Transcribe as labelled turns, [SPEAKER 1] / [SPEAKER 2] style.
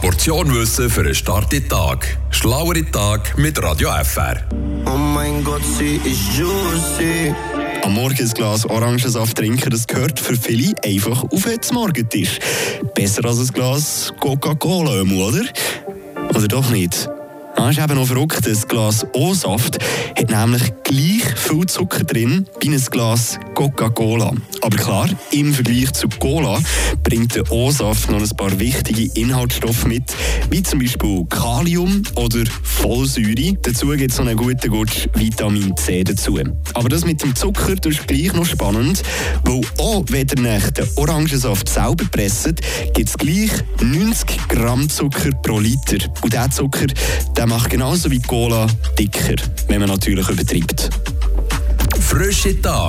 [SPEAKER 1] Portion Wissen für einen starken Tag. Schlauere Tag mit Radio FR.
[SPEAKER 2] Oh mein Gott, sie ist juicy.
[SPEAKER 3] Am Morgen ein Glas Orangensaft trinken, das gehört für viele einfach auf den Morgentisch. Besser als ein Glas Coca-Cola, oder? Oder doch nicht? Das ist eben noch verrückt. Ein Glas O-Saft hat nämlich gleich viel Zucker drin wie ein Glas Coca-Cola. Aber klar, im Vergleich zu Cola bringt der O-Saft noch ein paar wichtige Inhaltsstoffe mit, wie zum Beispiel Kalium oder Folsäure. Dazu gibt es noch einen guten Gutsch Vitamin C dazu. Aber das mit dem Zucker ist gleich noch spannend, weil auch wenn ihr den Orangensaft selber presst, gibt es gleich 90 Gramm Zucker pro Liter. Und dieser Zucker der macht genauso wie Cola dicker, wenn man natürlich übertreibt.
[SPEAKER 1] Frische Tag.